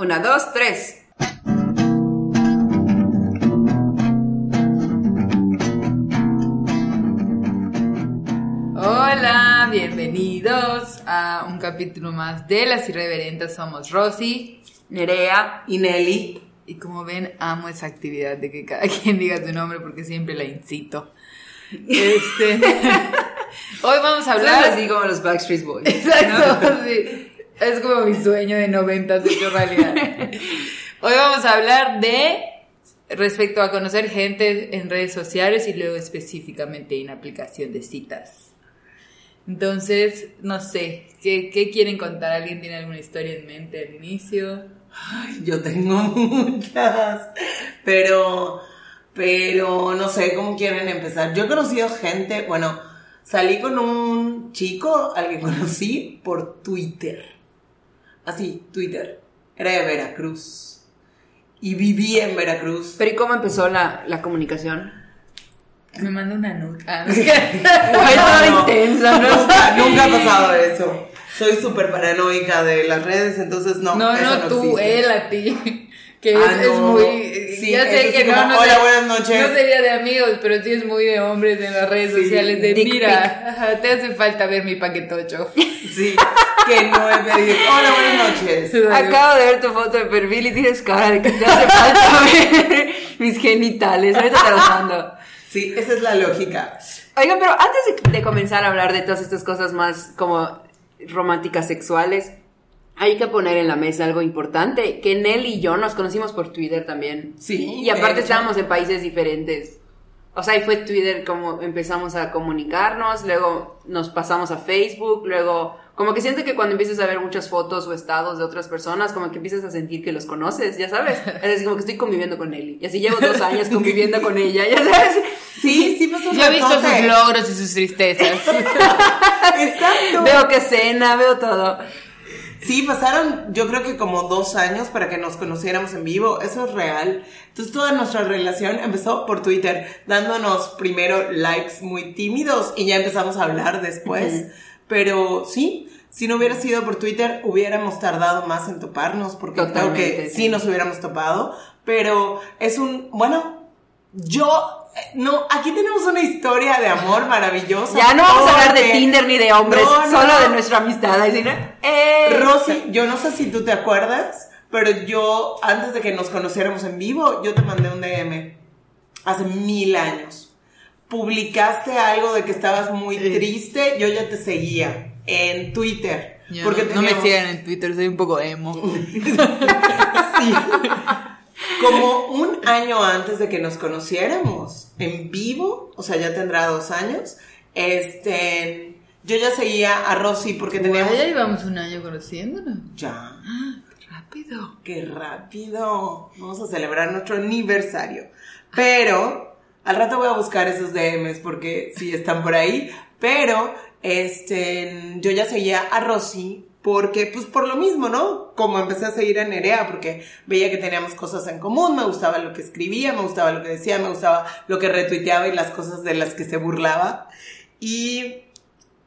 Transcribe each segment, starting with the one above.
Una, dos, tres. Hola, bienvenidos a un capítulo más de Las Irreverentes. Somos Rosy Nerea y Nelly. y como ven, amo esa actividad de que cada quien diga su nombre porque siempre la incito. Este, hoy vamos a Hablar así como los Backstreet Boys. Exacto, sí. Es como mi sueño de noventas hecho realidad. Hoy vamos a hablar de respecto a conocer gente en redes sociales y luego específicamente en aplicación de citas. Entonces, no sé, ¿qué, qué quieren contar? ¿Alguien tiene alguna historia en mente al inicio? Ay, yo tengo muchas. Pero, pero no sé cómo quieren empezar. Yo he conocido gente, bueno, salí con un chico al que conocí por Twitter. Así, Twitter. Era de Veracruz. Y vivía en Veracruz. Pero ¿y cómo empezó la, la comunicación? Me mandó una nota. Ah, no. intensa, ¿no? Nunca, nunca ha pasado eso. Soy súper paranoica de las redes, entonces no. No, eso no, tú, existe. él a ti. Que Ah, es, es muy. Sí, ya sé sí que no, como, no "Hola, buenas noches". No sería de amigos, pero sí es muy de hombres en las redes Sí, sociales. De dick mira, ajá, te hace falta ver mi paquetocho. Sí, que no he pedido. Hola, buenas noches. Acabo de ver tu foto de perfil y tienes cara de que te hace falta ver mis genitales. Ahorita te los mando. Sí, esa es la lógica. Oigan, pero antes de, de comenzar a hablar de todas estas cosas más como románticas sexuales, hay que poner en la mesa algo importante, que Nell y yo nos conocimos por Twitter también. Sí. Y aparte estábamos en países diferentes. O sea, ahí fue Twitter como empezamos a comunicarnos, luego nos pasamos a Facebook, luego como que siento que cuando empiezas a ver muchas fotos o estados de otras personas, como que empiezas a sentir que los conoces, ya sabes. Es como que estoy conviviendo con Nelly. Y así llevo dos años conviviendo con ella, ya sabes. Sí, sí pasó un Yo he visto sus logros y sus tristezas. Exacto. Veo que cena, veo todo. Sí, pasaron yo creo que como dos años para que nos conociéramos en vivo, eso es real. Entonces toda nuestra relación empezó por Twitter, dándonos primero likes muy tímidos y ya empezamos a hablar después. Pero sí, si no hubiera sido por Twitter hubiéramos tardado más en toparnos porque creo Totalmente, que sí. sí nos hubiéramos topado. Pero es un, bueno, yo... eh, No, aquí tenemos una historia de amor maravillosa. Ya no vamos a hablar de Tinder ni de hombres, No, no, solo de nuestra amistad. ¿no? Eh, Rosy, yo no sé si tú te acuerdas, pero yo, antes de que nos conociéramos en vivo, yo te mandé un DM hace mil años. Publicaste algo de que estabas muy Sí. triste, yo ya te seguía en Twitter. Yo porque no, no me sigan en Twitter, soy un poco emo. Sí. Como un año antes de que nos conociéramos en vivo, o sea, ya tendrá dos años, este, yo ya seguía a Rosy porque teníamos... Ya llevamos un año conociéndonos. Ya. Rápido. ¡Qué rápido! Vamos a celebrar nuestro aniversario. Pero, al rato voy a buscar esos DMs porque sí están por ahí. Pero, este, yo ya seguía a Rosy porque, pues por lo mismo, ¿no? Como empecé a seguir a Nerea porque veía que teníamos cosas en común, me gustaba lo que escribía, me gustaba lo que decía, me gustaba lo que retuiteaba y las cosas de las que se burlaba. Y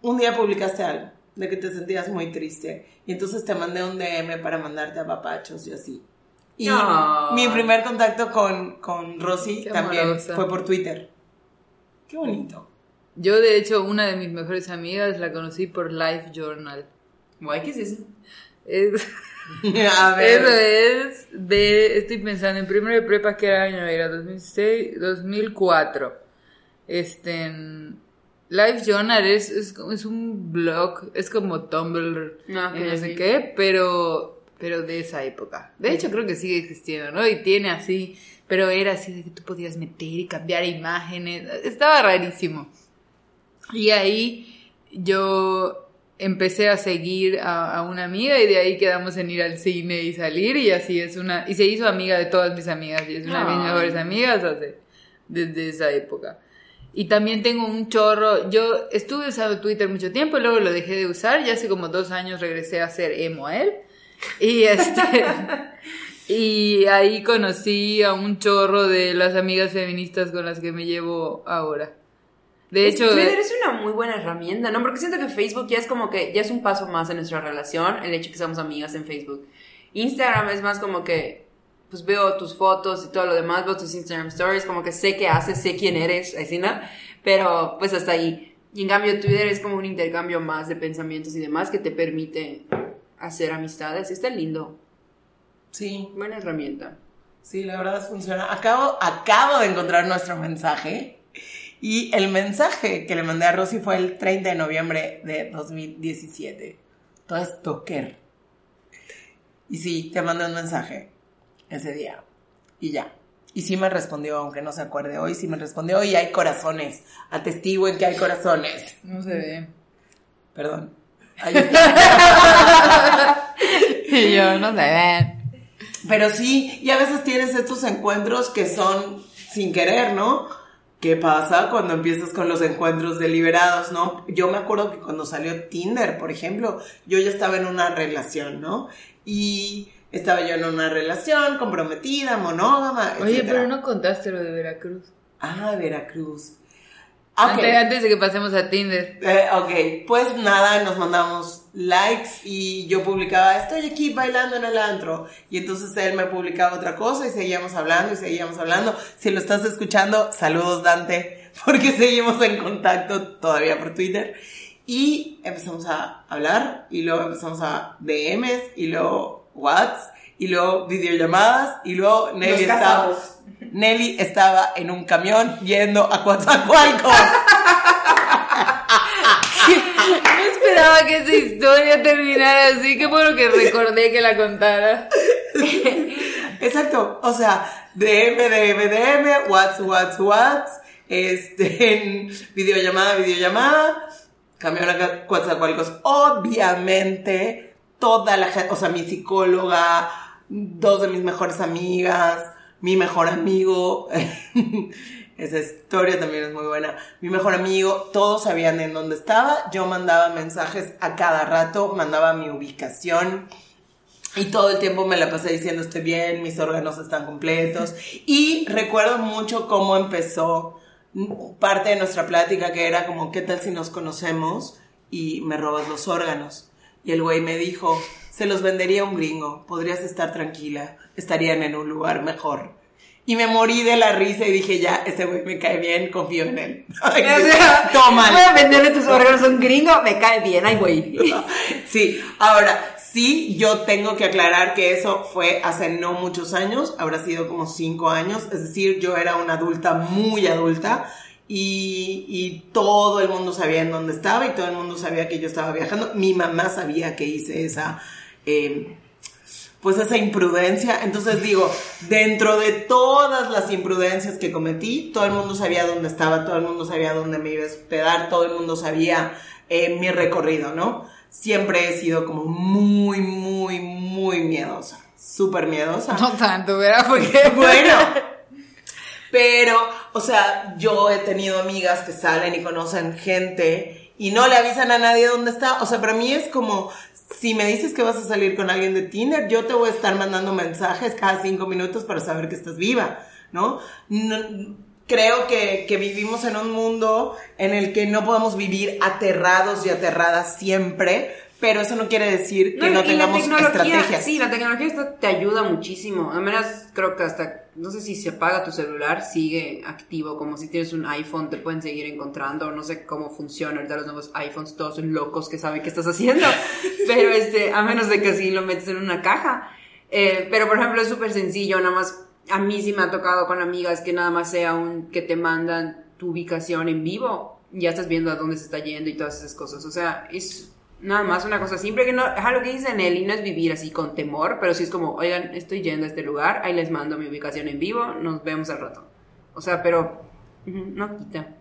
un día publicaste algo de que te sentías muy triste y entonces te mandé un DM para mandarte a papachos y así. Y No. mi primer contacto con, con Rosy Qué también amorosa. fue por Twitter. Qué bonito. Yo, de hecho, una de mis mejores amigas la conocí por Life Journal. Guay, ¿qué es eso? Es, a ver. eso es de. Estoy pensando en primero de prepa, ¿qué año era? 2006, 2004. Este. en- Life Journal es, es, es un blog, es como Tumblr, Ah, ok, y no sé qué, pero, pero de esa época. De hecho, creo que sigue existiendo, ¿no? Y tiene así, pero era así de que tú podías meter y cambiar imágenes, estaba rarísimo. Y ahí yo empecé a seguir a, a una amiga y de ahí quedamos en ir al cine y salir y así es una y se hizo amiga de todas mis amigas y es una de mis mejores amigas hace, desde esa época. Y también tengo un chorro, yo estuve usando Twitter mucho tiempo, luego lo dejé de usar, ya hace como dos años regresé a ser emo a él. Y este y ahí conocí a un chorro de las amigas feministas con las que me llevo ahora. De Es- hecho, Twitter es una muy buena herramienta, ¿no? Porque siento que Facebook ya es como que ya es un paso más en nuestra relación, el hecho que seamos amigas en Facebook. Instagram es más como que, pues veo tus fotos y todo lo demás, veo tus Instagram stories, como que sé qué haces, sé quién eres, así, ¿no? Pero pues hasta ahí. Y en cambio Twitter es como un intercambio más de pensamientos y demás que te permite hacer amistades. Está lindo. Sí, Buena herramienta. sí, la verdad funciona. Acabo, acabo de encontrar nuestro mensaje. Y el mensaje que le mandé a Rosy fue el 30 de noviembre de 2017. Todo es toker. Y sí, te mandé un mensaje ese día. Y ya. Y sí me respondió, aunque no se acuerde hoy, sí me respondió y hay corazones. Atestiguen que hay corazones. No se ve. Perdón. Ahí está. Y yo, no se ve. Pero sí, y a veces tienes estos encuentros que son sin querer, ¿no? ¿Qué pasa cuando empiezas con los encuentros deliberados, no? Yo me acuerdo que cuando salió Tinder, por ejemplo, yo ya estaba en una relación, ¿no? Y estaba yo en una relación comprometida, monógama, Oye, etcétera. pero no contaste lo de Veracruz. Ah, Veracruz. Ok. Antes, antes de que pasemos a Tinder. Eh, ok, pues nada, nos mandamos likes y yo publicaba, estoy aquí bailando en el antro. Y entonces él me publicaba otra cosa y seguíamos hablando y seguíamos hablando. Si lo estás escuchando, saludos Dante, porque seguimos en contacto todavía por Twitter. Y empezamos a hablar y luego empezamos a DMs y luego WhatsApp y luego videollamadas y luego Nelly estaba. Nelly estaba en un camión yendo a Coatzacoalcos. No esperaba que esa historia terminara así. Qué bueno que recordé que la contara. Exacto, o sea, DM, DM, DM, Whats, Whats, Whats, este, en videollamada, videollamada, camión a Coatzacoalcos. Obviamente, toda la gente, o sea, mi psicóloga, dos de mis mejores amigas, mi mejor amigo, esa historia también es muy buena, mi mejor amigo, todos sabían en dónde estaba, yo mandaba mensajes a cada rato, mandaba mi ubicación, y todo el tiempo me la pasé diciendo estoy bien, mis órganos están completos. Y recuerdo mucho cómo empezó parte de nuestra plática que era como, ¿qué tal si nos conocemos y me robas los órganos? Y el güey me dijo, se los vendería a un gringo, podrías estar tranquila, estarían en un lugar mejor. Y me morí de la risa y dije, ya, este güey me cae bien, confío en él. O sea, Toma. Voy a venderle tus órganos a un gringo, me cae bien, ay, güey. Sí, ahora, sí, yo tengo que aclarar que eso fue hace no muchos años, habrá sido como cinco años, es decir, yo era una adulta muy adulta y, y todo el mundo sabía en dónde estaba y todo el mundo sabía que yo estaba viajando. Mi mamá sabía que hice esa... eh, pues esa imprudencia. Entonces digo, dentro de todas las imprudencias que cometí, todo el mundo sabía dónde estaba, todo el mundo sabía dónde me iba a hospedar, todo el mundo sabía eh, mi recorrido, ¿no? Siempre he sido como muy, muy, muy miedosa, súper miedosa. No tanto, ¿verdad? Porque Bueno, pero, o sea, yo he tenido amigas que salen y conocen gente y no le avisan a nadie dónde está. O sea, para mí es como, si me dices que vas a salir con alguien de Tinder, yo te voy a estar mandando mensajes cada cinco minutos para saber que estás viva, ¿no? No- creo que, que vivimos en un mundo en el que no podemos vivir aterrados y aterradas siempre, pero eso no quiere decir que no, la tengamos estrategias. Sí, la tecnología te ayuda muchísimo. Al menos creo que hasta, no sé si se apaga tu celular, sigue activo. Como si tienes un iPhone, te pueden seguir encontrando. No sé cómo funciona. Ahorita los nuevos iPhones todos son locos que saben qué estás haciendo. Pero este, a menos de que así lo metes en una caja. Eh, pero por ejemplo, es súper sencillo. Nada más, a mí sí me ha tocado con amigas que nada más sea un que te mandan tu ubicación en vivo. Ya estás viendo a dónde se está yendo y todas esas cosas. O sea, es Nada más una cosa simple que no, es lo que dice Nelly, no es vivir así con temor, pero sí es como, oigan, estoy yendo a este lugar, ahí les mando mi ubicación en vivo, nos vemos al rato. O sea, pero no quita.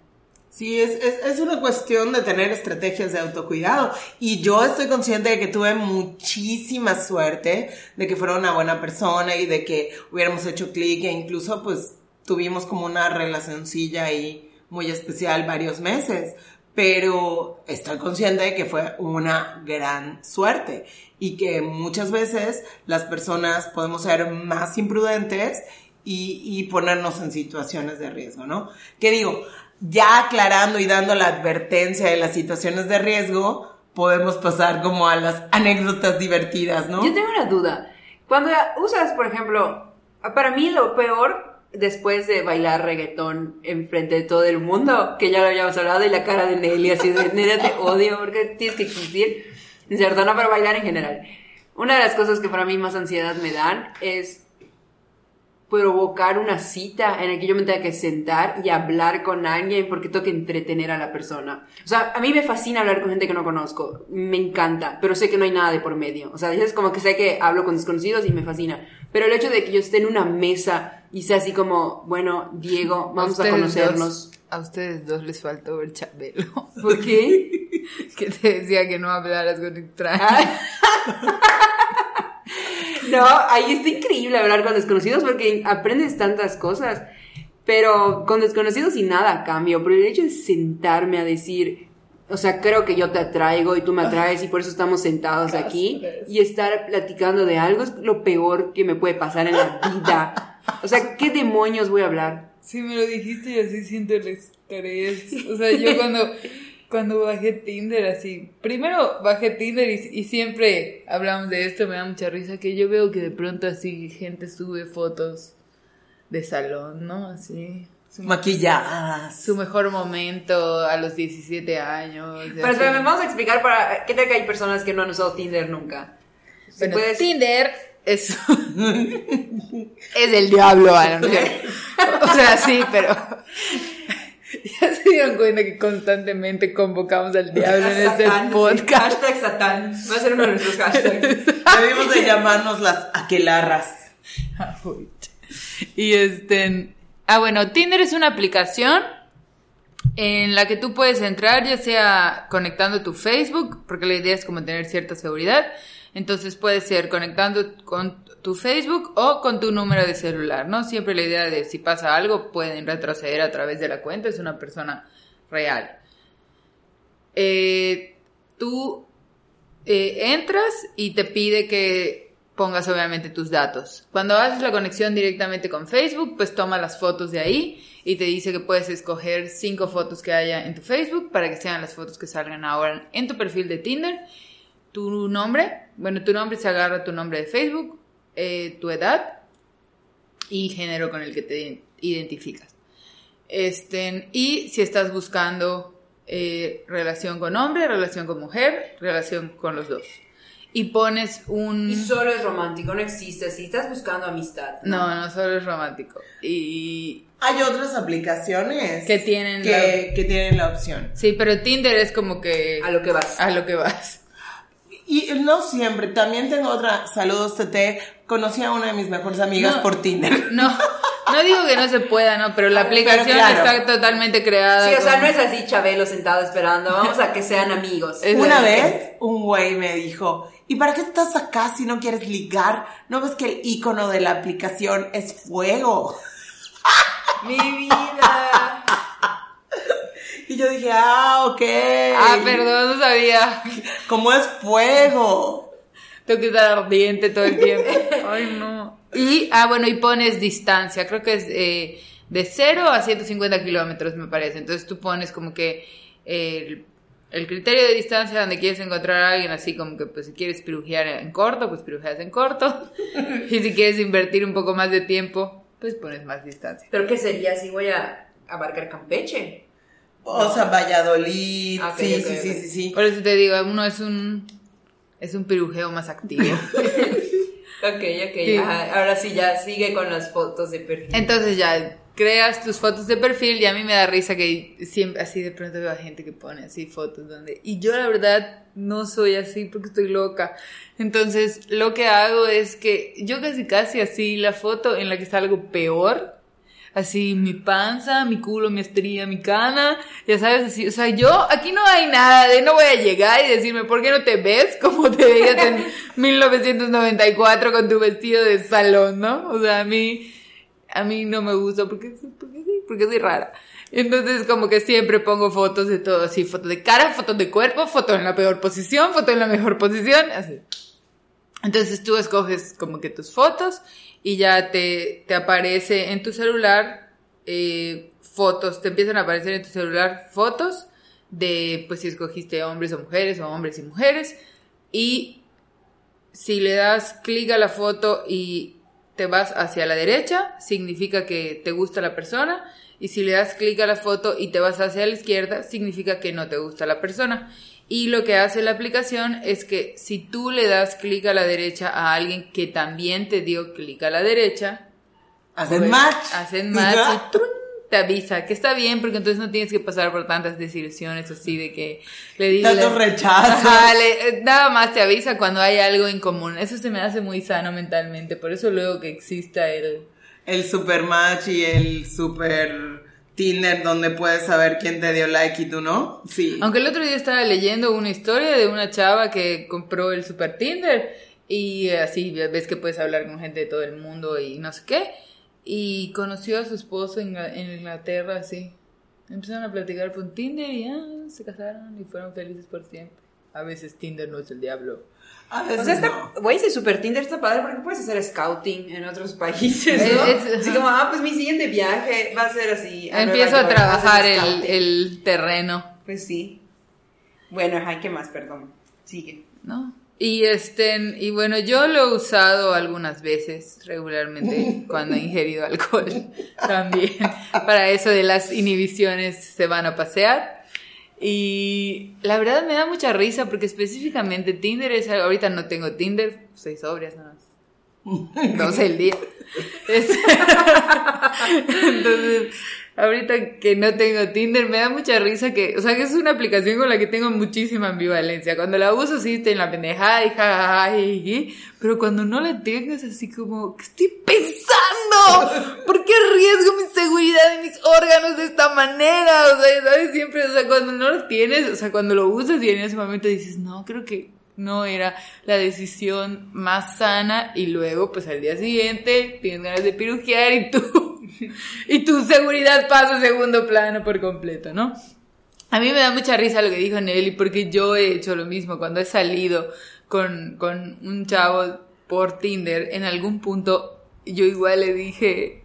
Sí, es, es, es una cuestión de tener estrategias de autocuidado. Y yo estoy consciente de que tuve muchísima suerte de que fuera una buena persona y de que hubiéramos hecho clic e incluso pues tuvimos como una relacioncilla ahí muy especial varios meses. Pero estoy consciente de que fue una gran suerte y que muchas veces las personas podemos ser más imprudentes y, y ponernos en situaciones de riesgo, ¿no? ¿Qué digo? ya aclarando y dando la advertencia de las situaciones de riesgo, podemos pasar como a las anécdotas divertidas, ¿no? Yo tengo una duda. Cuando usas, por ejemplo, para mí lo peor después de bailar reggaetón enfrente de todo el mundo, que ya lo habíamos hablado, y la cara de Nelly, así de, Nelly te odio porque tienes que existir, ¿cierto? No para bailar en general. Una de las cosas que para mí más ansiedad me dan es provocar una cita en la que yo me tenga que sentar y hablar con alguien porque tengo que entretener a la persona. O sea, a mí me fascina hablar con gente que no conozco, me encanta, pero sé que no hay nada de por medio. O sea, es como que sé que hablo con desconocidos y me fascina. Pero el hecho de que yo esté en una mesa y sea así como, bueno, Diego, vamos a, conocernos. a ustedes dos les faltó ver Chabelo. ¿Por qué? que te decía que no hablaras con extraños. No, ahí está increíble hablar con desconocidos porque aprendes tantas cosas. Pero con desconocidos y nada cambio. Pero el hecho de sentarme a decir, o sea, creo que yo te atraigo y tú me atraes y por eso estamos sentados aquí. Y estar platicando de algo es lo peor que me puede pasar en la vida. O sea, ¿qué demonios voy a hablar? Sí, me lo dijiste y así siento el estrés. O sea, yo cuando cuando bajé Tinder, así. Primero bajé Tinder y, siempre hablamos de esto, me da mucha risa que yo veo que de pronto así gente sube fotos de salón, ¿no? Así. Maquilladas. Su mejor momento a los 17 años. Pero me vamos a explicar para. ¿Qué tal que hay personas que no han usado Tinder nunca? Bueno, Tinder es. es el diablo, ¿no? o sea, sí, pero. Ya se dieron cuenta que constantemente convocamos al diablo en este podcast. Hashtag Satán. Va a ser uno de nuestros hashtags. Debimos de llamarnos las aquelarras. y este. Ah, bueno, Tinder es una aplicación en la que tú puedes entrar, ya sea conectando tu Facebook, porque la idea es como tener cierta seguridad. Entonces puede ser conectando con tu Facebook o con tu número de celular, ¿no? Siempre la idea de si pasa algo pueden retroceder a través de la cuenta, es una persona real. Eh, tú eh, entras y te pide que pongas obviamente tus datos. Cuando haces la conexión directamente con Facebook, pues toma las fotos de ahí y te dice que puedes escoger cinco fotos que haya en tu Facebook para que sean las fotos que salgan ahora en tu perfil de Tinder. Tu nombre, bueno, tu nombre se agarra a tu nombre de Facebook, eh, tu edad y género con el que te identificas. Este, y si estás buscando eh, relación con hombre, relación con mujer, relación con los dos. Y pones un... Y solo es romántico, no existe. Si estás buscando amistad. No, no, solo es romántico. Y... Hay otras aplicaciones que tienen, que, que tienen la opción. Sí, pero Tinder es como que... A lo que vas. A lo que vas. Y no siempre, también tengo otra, saludos TT, conocí a una de mis mejores amigas por Tinder. No, no digo que no se pueda, ¿no? Pero la aplicación está totalmente creada. Sí, o sea, no es así Chabelo sentado esperando, vamos a que sean amigos. una vez un güey me dijo, ¿y para qué estás acá si no quieres ligar? ¿No ves que el icono de la aplicación es fuego? Mi vida. Y yo dije, ah, ok. Ah, perdón, no sabía. ¿Cómo es fuego? Tengo que estar ardiente todo el tiempo. Ay, no. Y, ah, bueno, y pones distancia. Creo que es eh, de 0 a 150 kilómetros, me parece. Entonces tú pones como que el, el, criterio de distancia donde quieres encontrar a alguien, así como que, pues, si quieres pirujear en corto, pues pirujeas en corto. y si quieres invertir un poco más de tiempo, pues pones más distancia. ¿Pero qué sería si voy a abarcar Campeche? O sea, Valladolid. Ah, sí, sí, sí, sí, sí. Por eso te digo, uno es un es un pirujeo más activo. ok, ok. ahora sí ya sigue con las fotos de perfil. Entonces ya creas tus fotos de perfil y a mí me da risa que siempre así de pronto veo a gente que pone así fotos donde y yo la verdad no soy así porque estoy loca. Entonces, lo que hago es que yo casi casi así la foto en la que está algo peor así mi panza, mi culo, mi estría, mi cana, ya sabes, así, o sea, yo, aquí no hay nada de no voy a llegar y decirme, ¿por qué no te ves como te veías en 1994 con tu vestido de salón, no? O sea, a mí, a mí no me gusta porque, porque sí, porque soy rara. Entonces, como que siempre pongo fotos de todo, así, fotos de cara, fotos de cuerpo, fotos en la peor posición, fotos en la mejor posición, así. Entonces tú escoges como que tus fotos y ya te, te aparece en tu celular eh, fotos, te empiezan a aparecer en tu celular fotos de, pues si escogiste hombres o mujeres o hombres y mujeres y si le das clic a la foto y te vas hacia la derecha, significa que te gusta la persona. Y si le das clic a la foto y te vas hacia la izquierda, significa que no te gusta la persona. Y lo que hace la aplicación es que si tú le das clic a la derecha a alguien que también te dio clic a la derecha, Hacen pues, match. Hacen match y te avisa que está bien porque entonces no tienes que pasar por tantas desilusiones así de que le digas Tantos rechazos. Eh, nada más te avisa cuando hay algo en común. Eso se me hace muy sano mentalmente, por eso luego que exista el El super match y el super Tinder donde puedes saber quién te dio like y tú no. Sí. Aunque el otro día estaba leyendo una historia de una chava que compró el Super Tinder y así ves que puedes hablar con gente de todo el mundo y no sé qué. Y conoció a su esposo en, en Inglaterra así. Empezaron a platicar por Tinder y ah, se casaron y fueron felices por siempre. A veces Tinder no es el diablo. A O sea, no. está, güey, ese Super Tinder está padre porque puedes hacer scouting en otros países, ¿no? Es- es- así como, ah, pues mi siguiente viaje va a ser así. a Empiezo Nueva a York, trabajar haces el, el terreno. Pues sí. Bueno, ajá, ¿qué más? Perdón. Sigue. ¿no? Y este, y bueno, yo lo he usado algunas veces regularmente cuando he ingerido alcohol también. Para eso de las inhibiciones se van a pasear. Y la verdad me da mucha risa porque específicamente Tinder es algo, ahorita no tengo Tinder, soy sobrias nada más. Dos el día. Es- Entonces, ahorita que no tengo Tinder, me da mucha risa que, o sea, que es una aplicación con la que tengo muchísima ambivalencia. Cuando la uso, sí, estoy en la pendejada y jajaja, pero cuando no la tengo es así como, ¿qué estoy pensando? ¿Por qué arriesgo mi seguridad y mis órganos de esta manera? O sea, ¿sabes? Siempre, o sea, cuando no lo tienes, o sea, cuando lo usas y en ese momento dices, no, creo que no era la decisión más sana y luego pues al día siguiente tienes ganas de pirujear y tú y tu seguridad pasa a segundo plano por completo, ¿no? A mí me da mucha risa lo que dijo Nelly porque yo he hecho lo mismo. Cuando he salido con, con un chavo por Tinder en algún punto yo igual le dije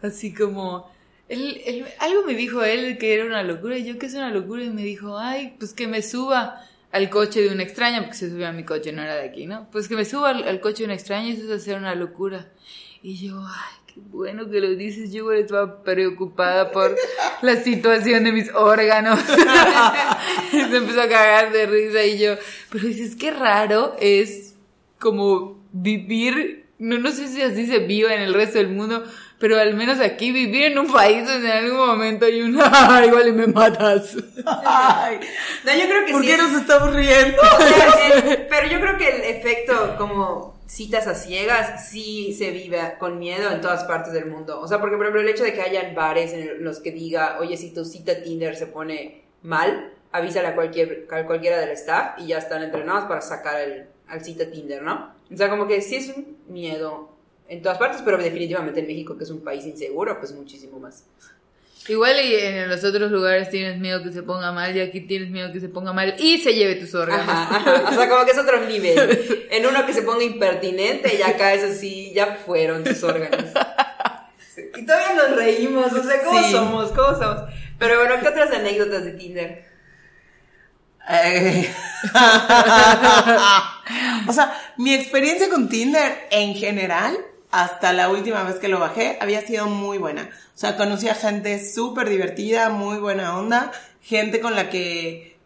así como él, algo me dijo él que era una locura y yo que es una locura y me dijo ay pues que me suba al coche de una extraña porque se subió a mi coche no era de aquí no pues que me suba al, coche de una extraña eso es hacer una locura y yo ay qué bueno que lo dices yo igual estaba preocupada por la situación de mis órganos se empezó a cagar de risa y yo pero dices qué raro es como vivir, no, no sé si así se vive en el resto del mundo, pero al menos aquí vivir en un país donde en algún momento hay una, "Ah, igual y me matas. Ay, No, yo creo que ¿Por sí. qué nos estamos riendo? O sea, el- pero yo creo que el efecto como citas a ciegas sí se vive con miedo en todas partes del mundo. O sea, porque por ejemplo el hecho de que hayan bares en los que diga, oye, si tu cita Tinder se pone mal, avísale a, cualquier, cualquiera del staff y ya están entrenados para sacar el, al cita Tinder, ¿no? O sea, como que sí es un miedo en todas partes, pero definitivamente en México, que es un país inseguro, pues muchísimo más. Igual y en los otros lugares tienes miedo que se ponga mal y aquí tienes miedo que se ponga mal y se lleve tus órganos. Ajá, ajá. O sea, como que es otro nivel. En uno que se ponga impertinente y acá es así, ya fueron tus órganos. Sí. Y todavía nos reímos, o sea, ¿cómo Sí. somos? ¿Cómo somos? Pero bueno, ¿qué otras anécdotas de Tinder? Eh, o sea, mi experiencia con Tinder en general, hasta la última vez que lo bajé, había sido muy buena. O sea, conocí a gente súper divertida, muy buena onda, gente con la que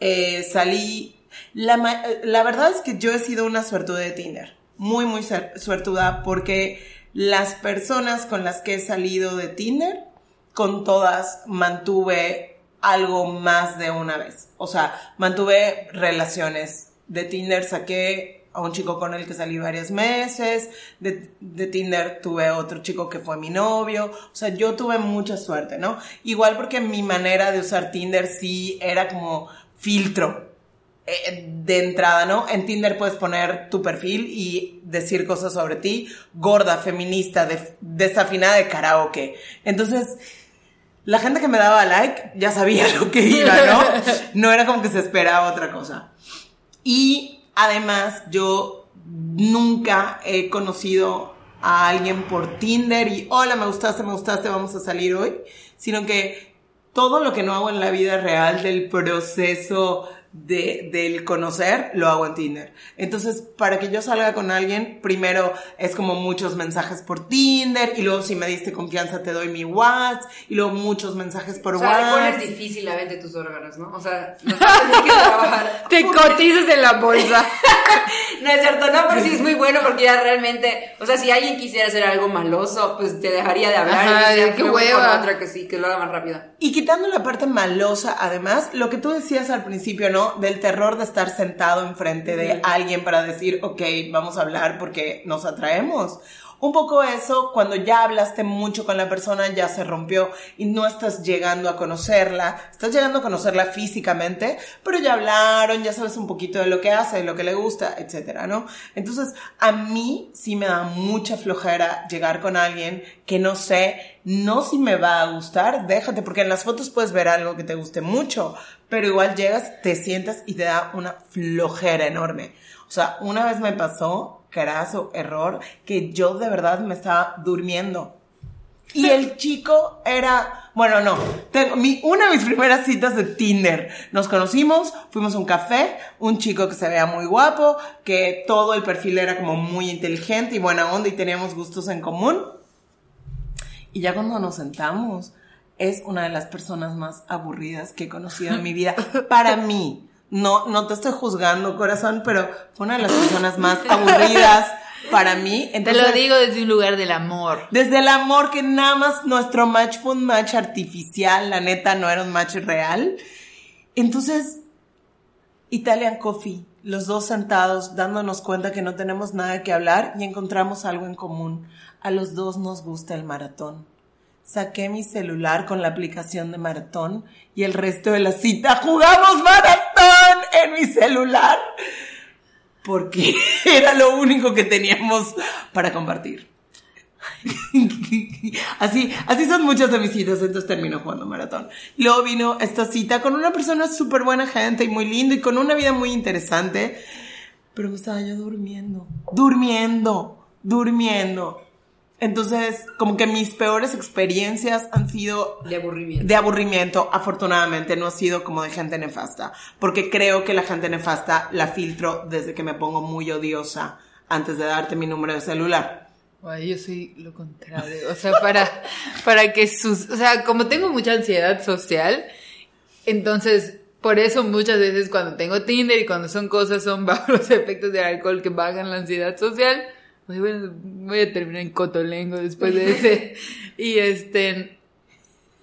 eh, salí. La, la verdad es que yo he sido una suertuda de Tinder. Muy, muy suertuda porque las personas con las que he salido de Tinder, con todas mantuve algo más de una vez. O sea, mantuve relaciones de Tinder, saqué a un chico con el que salí varios meses, de, de Tinder tuve otro chico que fue mi novio, o sea, yo tuve mucha suerte, ¿no? Igual porque mi manera de usar Tinder sí era como filtro eh, de entrada, ¿no? En Tinder puedes poner tu perfil y decir cosas sobre ti, gorda, feminista, de- desafinada de karaoke. Entonces, la gente que me daba like ya sabía lo que iba, ¿no? No era como que se esperaba otra cosa. Y además, yo nunca he conocido a alguien por Tinder y hola, me gustaste, me gustaste, vamos a salir hoy, sino que todo lo que no hago en la vida real del proceso de, del conocer, lo hago en Tinder. Entonces, para que yo salga con alguien, primero es como muchos mensajes por Tinder, y luego si me diste confianza te doy mi WhatsApp, y luego muchos mensajes por O sea, le WhatsApp. pones difícil la venta de tus órganos, ¿no? O sea, no tener que trabajar. Te cotizas en la bolsa. No es cierto, no, pero sí es muy bueno porque ya realmente, o sea, si alguien quisiera hacer algo maloso, pues te dejaría de hablar. Ajá, y qué otra que sí, que lo haga más rápido. Y quitando la parte malosa, además, lo que tú decías al principio, ¿no? Del terror de estar sentado enfrente de alguien para decir, ok, vamos a hablar porque nos atraemos. Un poco eso, cuando ya hablaste mucho con la persona, ya se rompió y no estás llegando a conocerla, estás llegando a conocerla físicamente, pero ya hablaron, ya sabes un poquito de lo que hace, de lo que le gusta, etcétera, ¿no? Entonces, a mí sí me da mucha flojera llegar con alguien que no sé, no si me va a gustar, déjate, porque en las fotos puedes ver algo que te guste mucho, pero igual llegas, te sientas y te da una flojera enorme. O sea, una vez me pasó, carazo, error, que yo de verdad me estaba durmiendo. Y el chico era, bueno, no, tengo mi, una de mis primeras citas de Tinder. Nos conocimos, fuimos a un café, un chico que se veía muy guapo, que todo el perfil era como muy inteligente y buena onda y teníamos gustos en común. Y ya cuando nos sentamos, es una de las personas más aburridas que he conocido en mi vida. Para mí. No, no te estoy juzgando, corazón, pero fue una de las personas más aburridas para mí. Te lo digo desde un lugar del amor. desde el amor que nada más nuestro match fue un match artificial, la neta no era un match real. Entonces, Italian Coffee, los dos sentados dándonos cuenta que no tenemos nada que hablar y encontramos algo en común. A los dos nos gusta el maratón. Saqué mi celular con la aplicación de maratón y el resto de la cita jugamos maratón en mi celular porque era lo único que teníamos para compartir. así, así son muchas de mis citas, entonces termino jugando maratón. Luego vino esta cita con una persona súper buena gente y muy lindo y con una vida muy interesante, pero estaba yo durmiendo, durmiendo, durmiendo. Entonces, como que mis peores experiencias han sido De aburrimiento. de aburrimiento, afortunadamente, no ha sido como de gente nefasta, porque creo que la gente nefasta la filtro desde que me pongo muy odiosa antes de darte mi número de celular. Ay, yo soy lo contrario. O sea, para, para que sus. O sea, como tengo mucha ansiedad social, entonces. Por eso muchas veces cuando tengo Tinder y cuando son cosas son bajo los efectos del alcohol que bajan la ansiedad social, bueno, voy a terminar en cotolengo después de ese. Y este.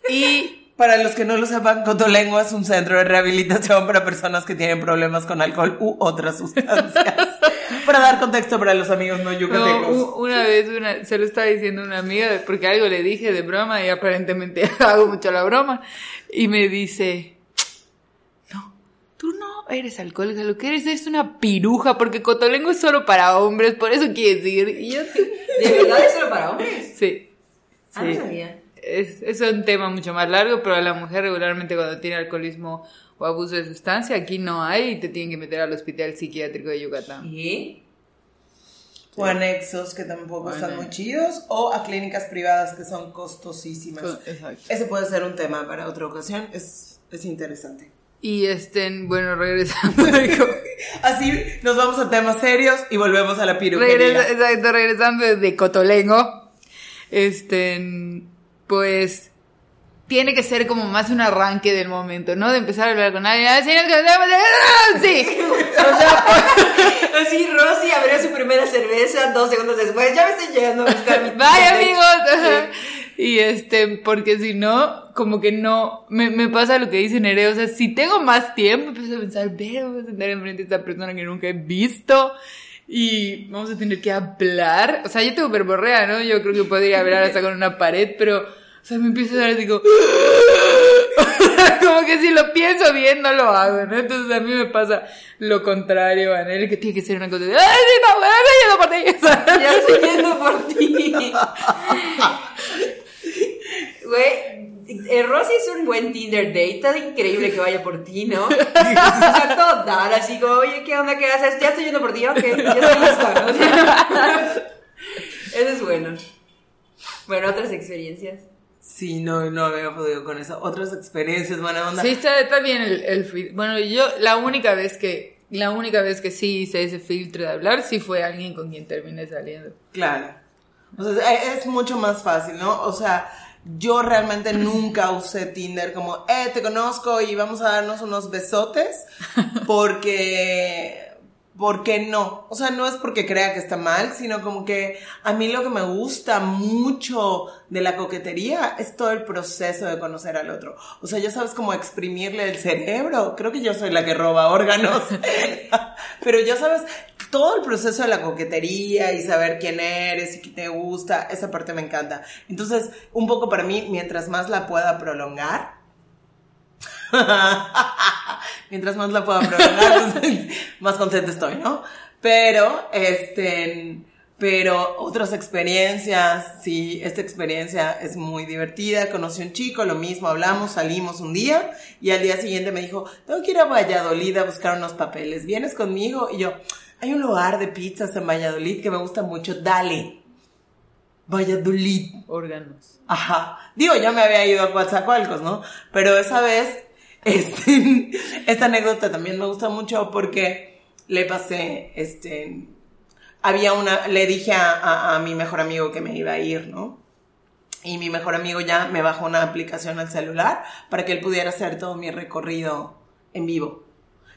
Y Para los que no lo sepan, Cotolengua es un centro de rehabilitación para personas que tienen problemas con alcohol u otras sustancias. para dar contexto para los amigos no No, yucatecos. u- una vez una, se lo estaba diciendo una amiga porque algo le dije de broma y aparentemente hago mucho la broma y me dice, no, tú no eres alcohólica, lo que eres es una piruja porque Cotolengo es solo para hombres, por eso quieres ir. Y yo, ¿De verdad es solo para hombres? sí, Ah, no sabía. Es, es un tema mucho más largo, pero la mujer regularmente cuando tiene alcoholismo o abuso de sustancia, aquí no hay y te tienen que meter al hospital psiquiátrico de Yucatán. ¿Y? O anexos que tampoco están muy chidos, o a clínicas privadas que son costosísimas. Exacto. Ese puede ser un tema para otra ocasión, es, es interesante. Y estén, bueno, regresando Así nos vamos a temas serios y volvemos a la. Regresa- exacto, regresando desde Cotolengo, este, pues, tiene que ser como más un arranque del momento, ¿no? De empezar a hablar con alguien, "Ah, señor, que andamos de- ¡Ah, sí, o sea, pues, Así, Rosy abrió su primera cerveza dos segundos después. Ya me estoy llegando a buscar mi mi- amigos. Y este, porque si no, como que no, me, me pasa lo que dice Nereo, o sea, si tengo más tiempo, empiezo a pensar, pero voy a sentar enfrente de esta persona que nunca he visto, y vamos a tener que hablar, o sea, yo tengo verborrea, ¿no? Yo creo que podría hablar hasta con una pared, pero, o sea, me empiezo a dar como, como que si lo pienso bien, no lo hago, ¿no? Entonces a mí me pasa lo contrario a él, que tiene que ser una cosa de, ¡ay, sí, no, estoy yendo por ti! Ya estoy yendo por ti. Güey, eh, Rosy es un buen Tinder date. Está increíble que vaya por ti, ¿no? O sea, todo dar así como, oye, ¿qué onda? ¿Qué haces? Ya estoy yendo por ti, ok, ya estoy lista. O sea, Eso es bueno. Bueno, otras experiencias. Sí, no, no había podido con eso. Otras experiencias, buena onda. Sí, está, está bien el, el Bueno, yo la única vez que, la única vez que sí hice ese filtro de hablar, sí fue alguien con quien terminé saliendo. Claro. O sea, es mucho más fácil, ¿no? O sea, yo realmente nunca usé Tinder como, eh, te conozco y vamos a darnos unos besotes, porque, ¿por qué no? O sea, no es porque crea que está mal, sino como que a mí lo que me gusta mucho de la coquetería es todo el proceso de conocer al otro. O sea, ya sabes cómo exprimirle el cerebro. Creo que yo soy la que roba órganos. Pero ya sabes, todo el proceso de la coquetería y saber quién eres y qué te gusta, esa parte me encanta. Entonces, un poco para mí, mientras más la pueda prolongar, mientras más la pueda prolongar, más contenta estoy, ¿no? Pero, este, pero otras experiencias, sí, esta experiencia es muy divertida. Conocí a un chico, lo mismo, hablamos, salimos un día y al día siguiente me dijo, tengo que ir a Valladolid a buscar unos papeles, ¿vienes conmigo? Y yo, hay un lugar de pizzas en Valladolid que me gusta mucho, dale. Valladolid. Órganos. Ajá. Digo, ya me había ido a Coatzacoalcos, ¿no? Pero esa vez, este, esta anécdota también me gusta mucho porque le pasé, este, había una, le dije a, a- a mi mejor amigo que me iba a ir, ¿no? Y mi mejor amigo ya me bajó una aplicación al celular para que él pudiera hacer todo mi recorrido en vivo.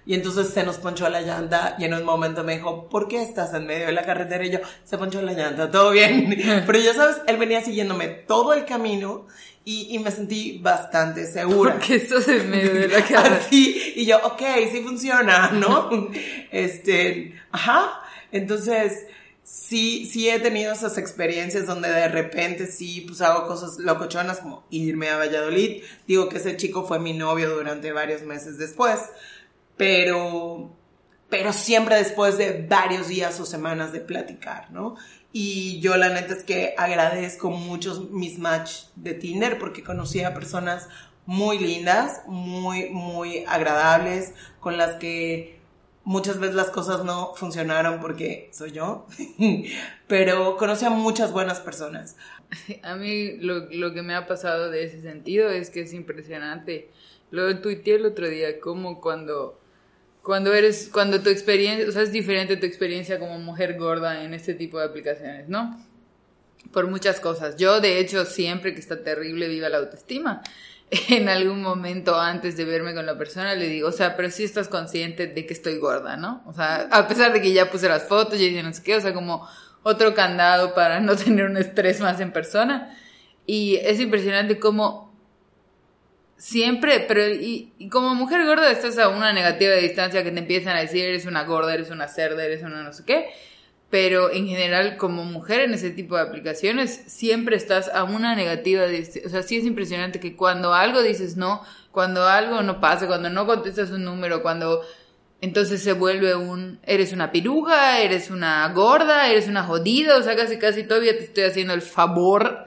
Y entonces se nos ponchó la llanta y en un momento me dijo, ¿por qué estás en medio de la carretera? Y yo, se ponchó la llanta, todo bien. Pero ya sabes, él venía siguiéndome todo el camino y, y me sentí bastante segura. Porque estás en medio de la cara. Así, y yo, ok, sí funciona, ¿no? Este, ajá. Entonces, sí, sí he tenido esas experiencias donde de repente sí, pues hago cosas locochonas como irme a Valladolid. Digo que ese chico fue mi novio durante varios meses después, pero, pero siempre después de varios días o semanas de platicar, ¿no? Y yo la neta es que agradezco muchos mis match de Tinder porque conocí a personas muy lindas, muy, muy agradables, con las que muchas veces las cosas no funcionaron porque soy yo, pero conocí a muchas buenas personas. A mí lo, lo que me ha pasado de ese sentido es que es impresionante. Lo tuiteé el otro día, como cuando, cuando eres, cuando tu experiencia, o sea, es diferente tu experiencia como mujer gorda en este tipo de aplicaciones, ¿no? Por muchas cosas. Yo, de hecho, siempre que está terrible viva la autoestima. En algún momento antes de verme con la persona le digo, o sea, pero sí estás consciente de que estoy gorda, ¿no? O sea, a pesar de que ya puse las fotos y no sé qué, o sea, como otro candado para no tener un estrés más en persona. Y es impresionante cómo siempre, pero y, como mujer gorda estás a una negativa de distancia que te empiezan a decir eres una gorda, eres una cerda, eres una no sé qué. Pero en general, como mujer en ese tipo de aplicaciones, siempre estás a una negativa de O sea, sí es impresionante que cuando algo dices no, cuando algo no pasa, cuando no contestas un número, cuando entonces se vuelve un, eres una piruja, eres una gorda, eres una jodida, o sea, casi casi todavía te estoy haciendo el favor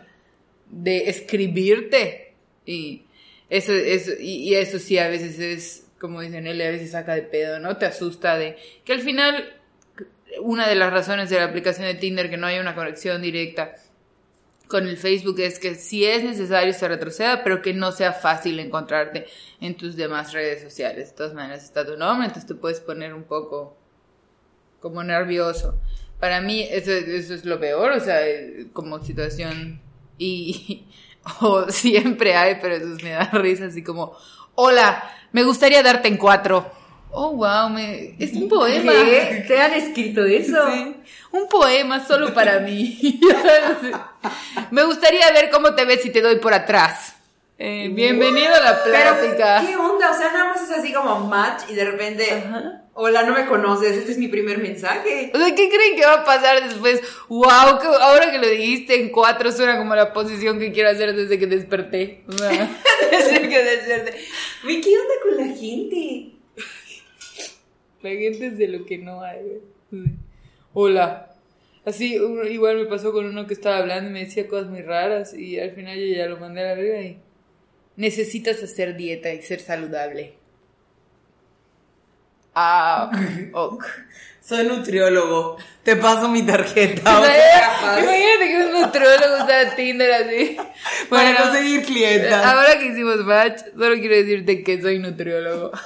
de escribirte. Y eso, eso, y, y eso sí a veces es, como dicen él, a veces saca de pedo, ¿no? Te asusta de que al final, una de las razones de la aplicación de Tinder que no hay una conexión directa con el Facebook es que si es necesario se retroceda, pero que no sea fácil encontrarte en tus demás redes sociales. De todas maneras está tu nombre, entonces te puedes poner un poco como nervioso. Para mí eso, eso es lo peor, o sea, como situación y o siempre hay, pero eso me da risa así como, hola, me gustaría darte en cuatro. Oh, wow, me... es un poema. ¿Qué? ¿Te han escrito eso? Sí. Un poema solo para mí. Me gustaría ver cómo te ves si te doy por atrás. Eh, bienvenido a la Pero, plática. ¿qué onda? O sea, nada más es así como match y de repente, Ajá. hola, no me conoces, este es mi primer mensaje. O sea, ¿qué creen que va a pasar después? Wow, que ahora que lo dijiste en cuatro suena como la posición que quiero hacer desde que desperté. O sea, Desde que. Güey, ¿qué onda con la gente? la gente es de lo que no hay. Hola. Así, igual me pasó con uno que estaba hablando y me decía cosas muy raras y al final yo ya lo mandé a la verga y necesitas hacer dieta y ser saludable. Ah, ok. Soy nutriólogo. Te paso mi tarjeta. Imagínate que un nutriólogo usa Tinder así. para Bueno, conseguir clientas. ahora que hicimos match, solo quiero decirte que soy nutriólogo.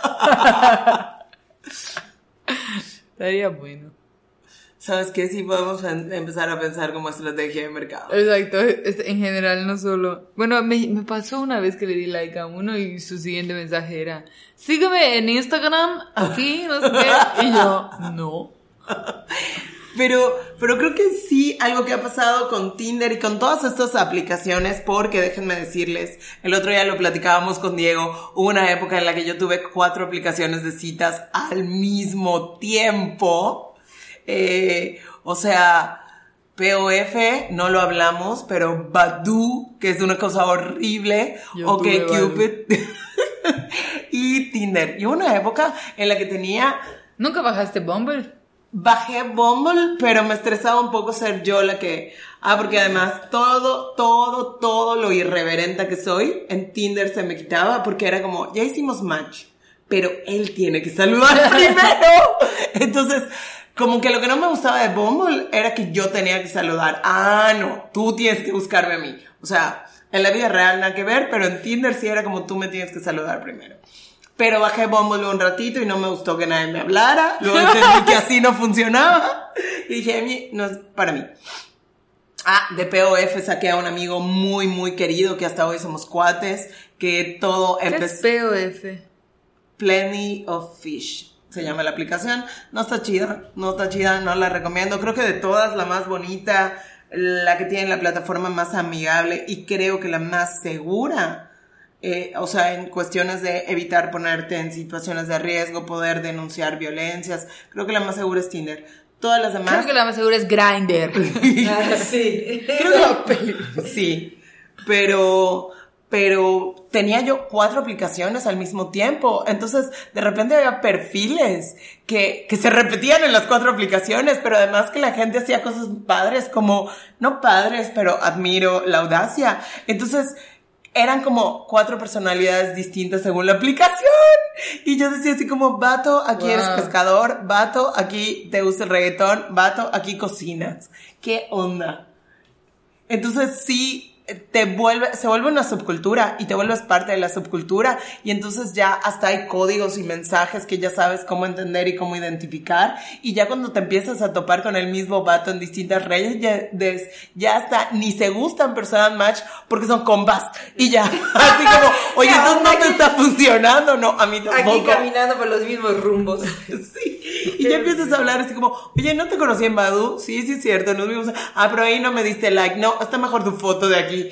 Estaría bueno. ¿Sabes qué? Sí podemos empezar a pensar como estrategia de mercado. Exacto, en general no solo. Bueno, me, me pasó una vez que le di like a uno y su siguiente mensaje era: Sígueme en Instagram, aquí, no sé qué. Y yo, no. Pero, pero creo que sí, algo que ha pasado con Tinder y con todas estas aplicaciones, porque déjenme decirles, el otro día lo platicábamos con Diego, hubo una época en la que yo tuve cuatro aplicaciones de citas al mismo tiempo. Eh, o sea, POF, no lo hablamos, pero Badu, que es una cosa horrible, Yo ok tuve Badoo. Cupid, y Tinder. Y una época en la que tenía ¿Nunca bajaste Bumble? Bajé Bumble, pero me estresaba un poco ser yo la que... Ah, porque además todo, todo, todo lo irreverente que soy en Tinder se me quitaba porque era como, ya hicimos match, pero él tiene que saludar primero. Entonces, como que lo que no me gustaba de Bumble era que yo tenía que saludar. Ah, no, tú tienes que buscarme a mí. O sea, en la vida real nada que ver, pero en Tinder sí era como tú me tienes que saludar primero. Pero bajé Bumble un ratito y no me gustó que nadie me hablara. Luego entendí que así no funcionaba. Y dije, "A mí no es para mí. Ah, de POF saqué a un amigo muy, muy querido que hasta hoy somos cuates. Que todo ¿Qué es empezó. POF? Plenty of Fish. Se llama la aplicación. No está chida, no está chida, no la recomiendo. Creo que de todas la más bonita, la que tiene la plataforma más amigable y creo que la más segura. Eh, o sea, en cuestiones de evitar ponerte en situaciones de riesgo, poder denunciar violencias. Creo que la más segura es Tinder. Todas las demás. Creo que la más segura es Grindr. Ah, sí. Creo que sí, pero pero tenía yo cuatro aplicaciones al mismo tiempo, entonces de repente había perfiles que, que se repetían en las cuatro aplicaciones, pero además que la gente hacía cosas padres como, no padres, pero admiro la audacia. Entonces eran como cuatro personalidades distintas según la aplicación. Y yo decía así como, vato, aquí eres Wow. pescador, vato, aquí te gusta el reggaetón, vato, aquí cocinas. ¿Qué onda? Entonces sí te vuelve, se vuelve una subcultura y te vuelves parte de la subcultura y entonces ya hasta hay códigos y mensajes que ya sabes cómo entender y cómo identificar y ya cuando te empiezas a topar con el mismo vato en distintas redes ya, des- ya hasta ni se gustan personal match porque son compas y ya así como oye ¿Qué entonces onda? no te está funcionando no a mí Aquí tampoco caminando por los mismos rumbos. Sí. Y ya empiezas a hablar así como, oye, ¿no te conocí en Badu? Sí, sí es cierto, nos vimos. Ah, pero ahí no me diste like. No, está mejor tu foto de aquí.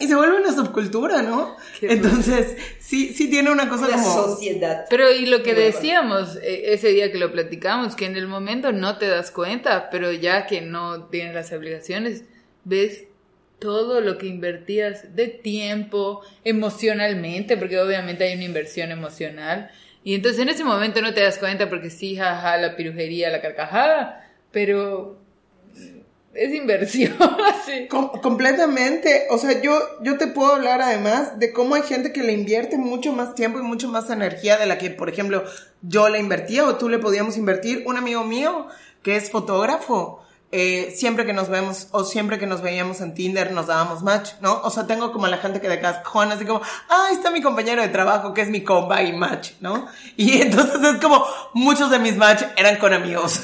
Y se vuelve una subcultura, ¿no? Qué Entonces, sí, sí tiene una cosa La como... sociedad. Pero y lo que decíamos eh, ese día que lo platicamos, que en el momento no te das cuenta, pero ya que no tienes las obligaciones, ves todo lo que invertías de tiempo, emocionalmente, porque obviamente hay una inversión emocional. Y entonces en ese momento no te das cuenta porque sí, jaja, la pirujería, la carcajada, pero es inversión. Com- completamente. O sea, yo, yo te puedo hablar además de cómo hay gente que le invierte mucho más tiempo y mucho más energía de la que, por ejemplo, yo le invertía o tú le podíamos invertir. Un amigo mío que es fotógrafo. Eh, siempre que nos vemos o siempre que nos veíamos en Tinder nos dábamos match, ¿no? O sea, tengo como a la gente que de cascón, así como, ah, ahí está mi compañero de trabajo que es mi compa y match, ¿no? Y entonces es como, muchos de mis match eran con amigos,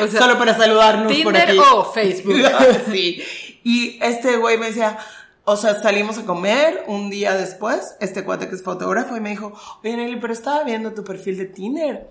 O sea, solo para saludarnos por Tinder aquí. o Facebook. sí. Y este güey me decía, o sea, salimos a comer un día después, este cuate que es fotógrafo, y me dijo, oye Nelly, pero estaba viendo tu perfil de Tinder.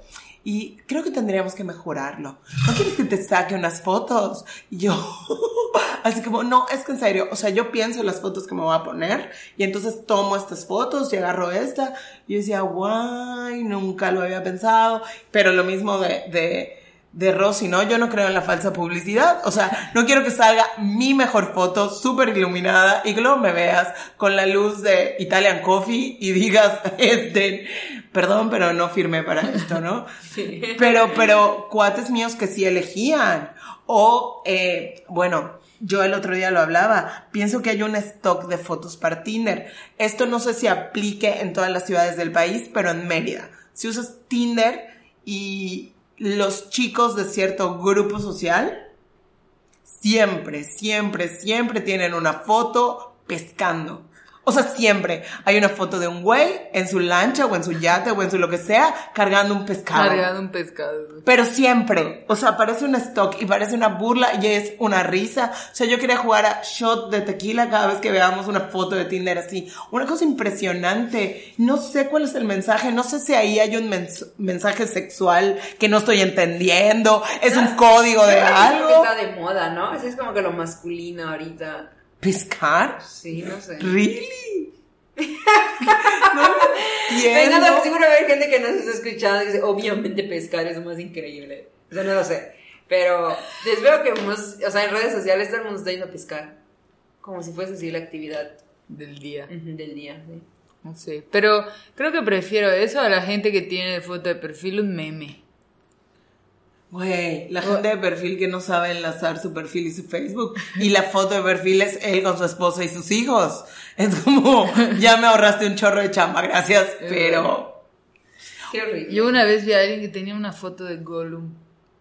Y creo que tendríamos que mejorarlo. ¿No quieres que te saque unas fotos? Y yo, así como, no, es que en serio, o sea, yo pienso en las fotos que me voy a poner y entonces tomo estas fotos y agarro esta. Y yo decía, guay, nunca lo había pensado. Pero lo mismo de, de, de Rosy, ¿no? Yo no creo en la falsa publicidad. O sea, no quiero que salga mi mejor foto súper iluminada y que luego me veas con la luz de Italian Coffee y digas, este, perdón, pero no firmé para esto, ¿no? Pero, pero, cuates míos que sí elegían. O, eh, bueno, yo el otro día lo hablaba, pienso que hay un stock de fotos para Tinder. Esto no sé si aplique en todas las ciudades del país, pero en Mérida. Si usas Tinder y los chicos de cierto grupo social siempre, siempre, siempre tienen una foto pescando. O sea, siempre hay una foto de un güey en su lancha o en su yate o en su lo que sea cargando un pescado. Cargando un pescado. Pero siempre, o sea, parece un stock y parece una burla y es una risa. O sea, yo quería jugar a shot de tequila cada vez que veamos una foto de Tinder así. Una cosa impresionante. No sé cuál es el mensaje, no sé si ahí hay un mens- mensaje sexual que no estoy entendiendo. Es un código de creo que algo. Está de moda, ¿no? Así es como que lo masculino ahorita. ¿Pescar? Sí, no sé. ¿Really? no Venga, no, seguro va a haber gente que nos está escuchando y dice, obviamente pescar es lo más increíble. O sea, no lo sé. Pero les veo que, hemos- o sea, en redes sociales todo el mundo está yendo a pescar. Como si fuese así la actividad Del día. del día. ¿sí? No sé. Pero creo que prefiero eso a la gente que tiene de foto de perfil un meme. Güey, la gente de perfil que no sabe enlazar su perfil y su Facebook. Y la foto de perfil es él con su esposa y sus hijos. Es como, ya me ahorraste un chorro de chamba, gracias, pero... Qué horrible. Yo una vez vi a alguien que tenía una foto de Gollum.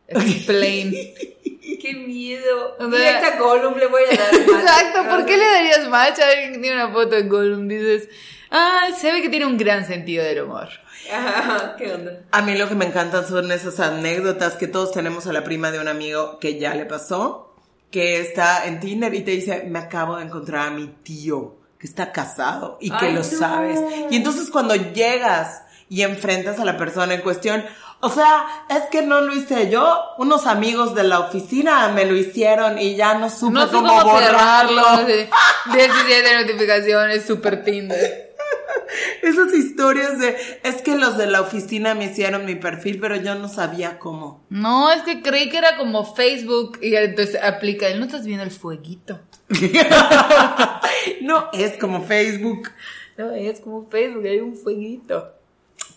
Explain. Qué miedo. O sea- Gollum le voy a dar. Exacto, ¿por qué le darías match a alguien que tiene una foto de Gollum? Dices, ah, se ve que tiene un gran sentido del humor. Ajá, ¿Qué onda? A mí lo que me encantan son esas anécdotas que todos tenemos a la prima de un amigo que ya le pasó, que está en Tinder y te dice, me acabo de encontrar a mi tío, que está casado y que Ay, lo no. sabes. Y entonces cuando llegas y enfrentas a la persona en cuestión, o sea, es que no lo hice yo, unos amigos de la oficina me lo hicieron y ya no supe No cómo, cómo borrarlo. cerrarlo. de 17 notificaciones, super Tinder. Esas historias de, es que los de la oficina me hicieron mi perfil, pero yo no sabía cómo. No, es que creí que era como Facebook y entonces aplica, no estás viendo el fueguito. no es como Facebook. No, es como Facebook, hay un fueguito.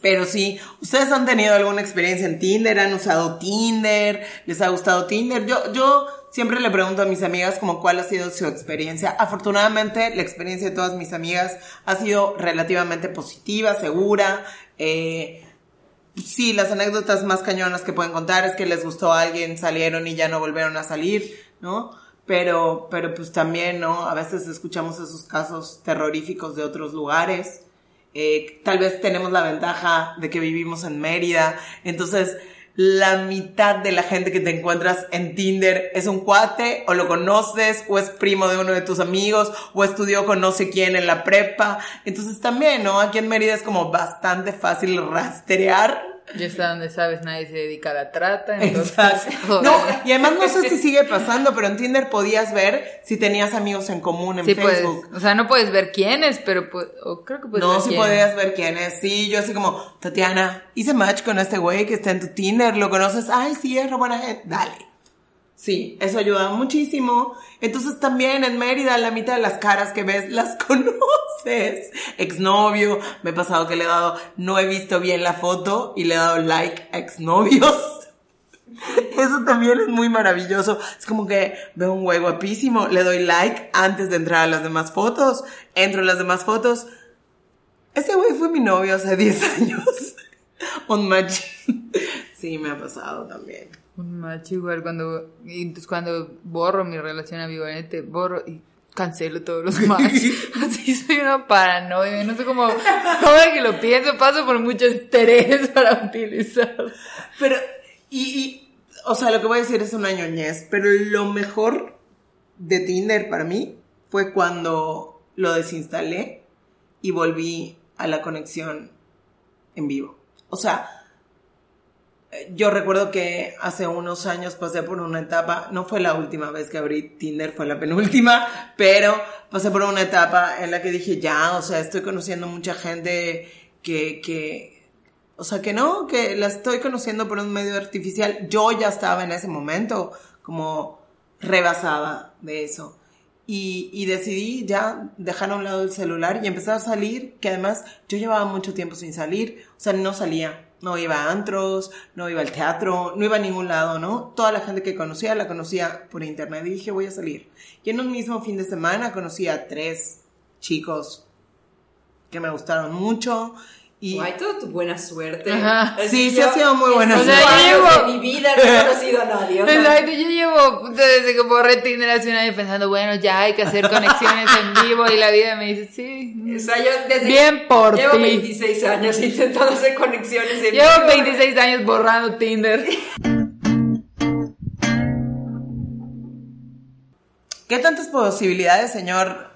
Pero sí, ¿ustedes han tenido alguna experiencia en Tinder? ¿Han usado Tinder? ¿Les ha gustado Tinder? Yo, yo siempre le pregunto a mis amigas como cuál ha sido su experiencia. Afortunadamente, la experiencia de todas mis amigas ha sido relativamente positiva, segura. Eh, sí, las anécdotas más cañonas que pueden contar es que les gustó a alguien, salieron y ya no volvieron a salir, ¿no? Pero, pero pues también, ¿no? A veces escuchamos esos casos terroríficos de otros lugares. Eh, tal vez tenemos la ventaja de que vivimos en Mérida, entonces la mitad de la gente que te encuentras en Tinder es un cuate, o lo conoces, o es primo de uno de tus amigos, o estudió con no sé quién en la prepa. Entonces también, ¿no? Aquí en Mérida es como bastante fácil rastrear. Ya está donde sabes, nadie se dedica a la trata. Entonces, Exacto. No, y además no sé si sigue pasando, pero en Tinder podías ver si tenías amigos en común en sí puedes. Facebook. O sea, no puedes ver quién es, pero o creo que puedes No, ver sí quién. podías ver quién es. Sí, yo así como, Tatiana, hice match con este güey que está en tu Tinder, ¿lo conoces? Ay, sí, es re buena gente. Dale. Sí, eso ayuda muchísimo. Entonces también en Mérida la mitad de las caras que ves las conoces. Exnovio, me he pasado que le he dado, no he visto bien la foto y le he dado like a exnovios. Eso también es muy maravilloso. Es como que veo un güey guapísimo, le doy like antes de entrar a las demás fotos, entro a las demás fotos. Ese güey fue mi novio hace 10 años. Un match. Sí, me ha pasado también. Un macho igual cuando, y entonces cuando borro mi relación ambivalente, borro y cancelo todos los matches. Así soy una paranoia, no sé cómo, ahora que lo pienso, paso por mucho estrés para utilizar. Pero, y, y, o sea, lo que voy a decir es una ñoñez, pero lo mejor de Tinder para mí fue cuando lo desinstalé y volví a la conexión en vivo. O sea, yo recuerdo que hace unos años pasé por una etapa, no fue la última vez que abrí Tinder, fue la penúltima, pero pasé por una etapa en la que dije, ya, o sea, estoy conociendo mucha gente que, que, o sea, que no, que la estoy conociendo por un medio artificial. Yo ya estaba en ese momento como rebasada de eso. Y, y decidí ya dejar a un lado el celular y empezar a salir, que además yo llevaba mucho tiempo sin salir, o sea, no salía, no iba a antros, no iba al teatro, no iba a ningún lado, ¿no? Toda la gente que conocía la conocía por internet y dije voy a salir. Y en un mismo fin de semana conocí a tres chicos que me gustaron mucho Y toda tu buena suerte. Ajá. Así Sí, sí yo- ha sido muy en buena suerte. O sea, yo años llevo- de mi vida no he conocido a nadie. o sea, Exacto, yo llevo desde que borré Tinder hace un año pensando, bueno, ya hay que hacer conexiones en vivo y la vida me dice, sí. mm, o sea, yo desde Bien por llevo ti. 26 años intentando hacer conexiones en Llevo vivo. 26 años borrando Tinder. ¿Qué tantas posibilidades, señor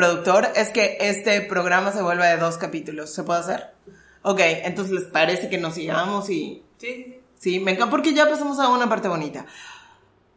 productor, es que este programa se vuelva de dos capítulos? ¿Se puede hacer? Ok, entonces les parece que nos sigamos y... Sí, sí, sí. Sí, me encanta porque ya pasamos a una parte bonita.